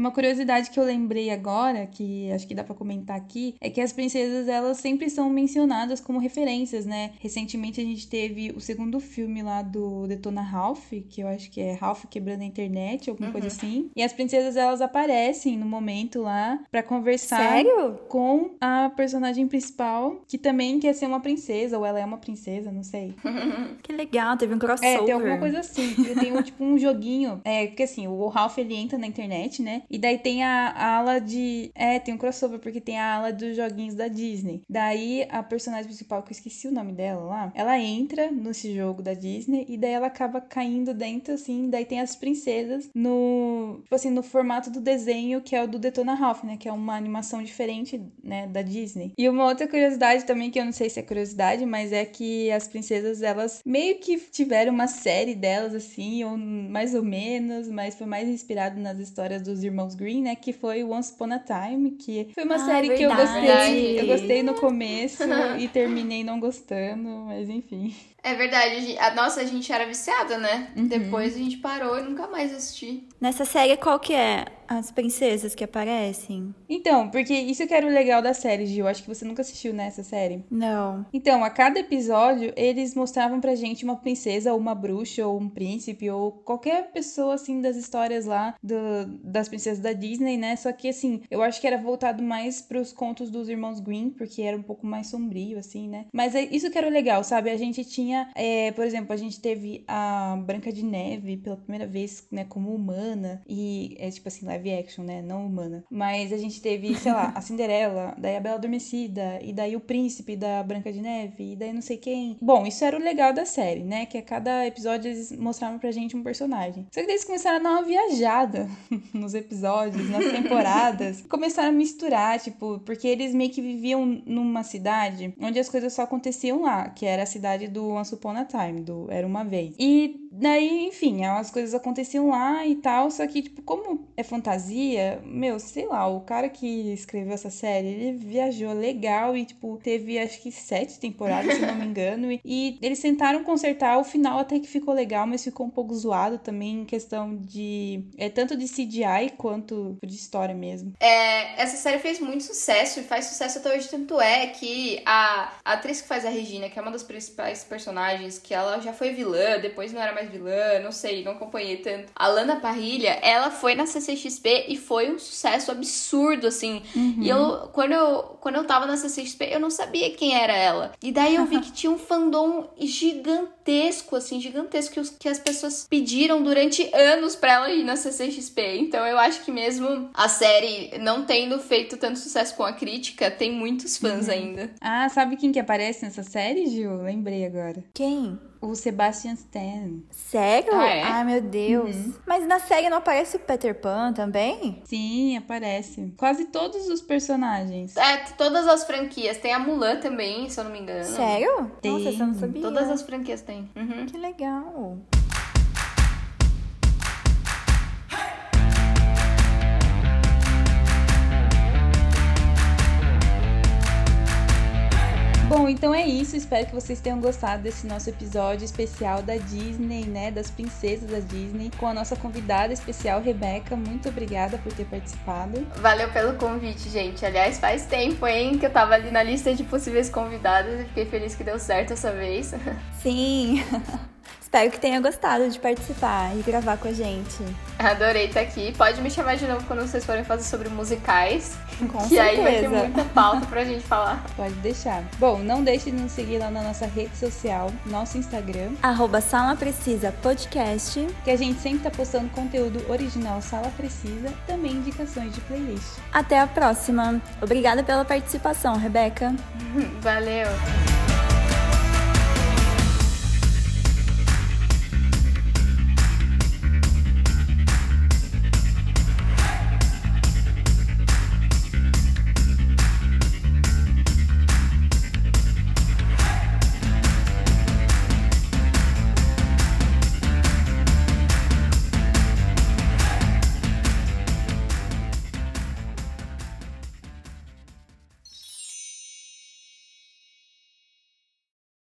Uma curiosidade que eu lembrei agora, que acho que dá pra comentar aqui, é que as princesas elas sempre são mencionadas como referências, né? Recentemente a gente teve o segundo filme lá do Detona Ralph, que eu acho que é Ralph quebrando a internet, alguma coisa assim. E as princesas elas aparecem no momento lá pra conversar Sério? com a personagem principal, que também quer ser uma princesa, ou ela é uma princesa, não sei. Que legal, teve um crossover. É, tem alguma coisa assim. Tem um, tipo um joguinho. É, porque assim, o Ralph ele entra na internet, né? E daí tem a, ala de. É, tem um crossover, porque tem a ala dos joguinhos da Disney. Daí a personagem principal, que eu esqueci o nome dela lá, ela entra nesse jogo da Disney e daí ela acaba caindo dentro, assim. Daí tem as princesas no. Tipo assim, no formato do desenho que é o do Detona Ralph, né? Que é uma animação diferente, né? Da Disney. E uma outra curiosidade também, que eu não sei se é curiosidade, mas é que as princesas, elas meio que tiveram uma série delas, assim, ou mais ou menos, mas foi mais inspirado nas histórias dos irmãos Green, né? Que foi Once Upon a Time, que foi uma Ah, série que eu verdade. gostei. Eu gostei no começo e terminei não gostando, mas enfim. É verdade. a Nossa, a gente era viciada, né? Uhum. Depois a gente parou e nunca mais assisti. Nessa série, qual que é as princesas que aparecem? Então, porque isso que era o legal da série, Gil. Acho que você nunca assistiu nessa série. Não. Então, a cada episódio, eles mostravam pra gente uma princesa, ou uma bruxa, ou um príncipe, ou qualquer pessoa, assim, das histórias lá do- das princesas da Disney, né? Só que, assim, eu acho que era voltado mais pros contos dos irmãos Green, porque era um pouco mais sombrio, assim, né? Mas é isso que era o legal, sabe? A gente tinha, é, por exemplo, a gente teve a Branca de Neve pela primeira vez, né, como humana, e é tipo assim, live action, né? Não humana. Mas a gente teve, sei lá, a Cinderela, daí a Bela Adormecida, e daí o príncipe da Branca de Neve, e daí não sei quem. Bom, isso era o legal da série, né? Que a cada episódio eles mostravam pra gente um personagem. Só que eles começaram a dar uma viajada nos episódios, nas temporadas. começaram a misturar, tipo, porque eles meio que viviam numa cidade onde as coisas só aconteciam lá, que era a cidade do Once Upon a Time, do Era Uma Vez. E daí, enfim, as coisas aconteciam lá e tal, só que, tipo, como é fantasia, meu, sei lá, o cara que escreveu essa série, ele viajou legal e, tipo, teve acho que sete temporadas, se não me engano, e, e eles tentaram consertar o final até que ficou legal, mas ficou um pouco zoado também em questão de. É tanto de CGI quanto de história mesmo. É, essa série fez muito sucesso e faz sucesso até hoje. Tanto é que a, a atriz que faz a Regina, que é uma das principais personagens, que ela já foi vilã, depois não era mais vilã, não sei, não acompanhei tanto. A Lana Parrilha, ela foi na CCXP e foi um sucesso absurdo, assim. E eu quando, eu, quando eu tava na CCXP, eu não sabia quem era ela. E daí eu vi que tinha um fandom gigantesco, assim, gigantesco, que, os, que as pessoas pediram durante anos pra ela ir na CCXP. Então eu acho que mesmo a série não tendo feito tanto sucesso com a crítica, tem muitos fãs ainda. Ah, sabe quem que aparece nessa série, Gil? Lembrei agora. Quem? O Sebastian Stan. Sério? Ah, é? Ai, meu Deus. Mas na série não aparece o Peter Pan também? Sim, aparece. Quase todos os personagens. É, todas as franquias. Tem a Mulan também, se eu não me engano. Sério? Tem. Nossa, eu não sabia. Todas as franquias tem. Uhum. Que legal. Bom, então é isso. Espero que vocês tenham gostado desse nosso episódio especial da Disney, né? Das princesas da Disney, com a nossa convidada especial, Rebeca. Muito obrigada por ter participado. Valeu pelo convite, gente. Aliás, faz tempo, hein, que eu tava ali na lista de possíveis convidados e fiquei feliz que deu certo essa vez. Sim. Espero que tenha gostado de participar e gravar com a gente. Adorei estar aqui. Pode me chamar de novo quando vocês forem fazer sobre musicais. Com que aí vai ter certeza. muita pauta pra gente falar. Pode deixar. Bom, não deixe de nos seguir lá na nossa rede social, nosso Instagram, Arroba Sala Precisa Podcast. que a gente sempre tá postando conteúdo original Sala Precisa, também indicações de playlist. Até a próxima. Obrigada pela participação, Rebeca. Valeu.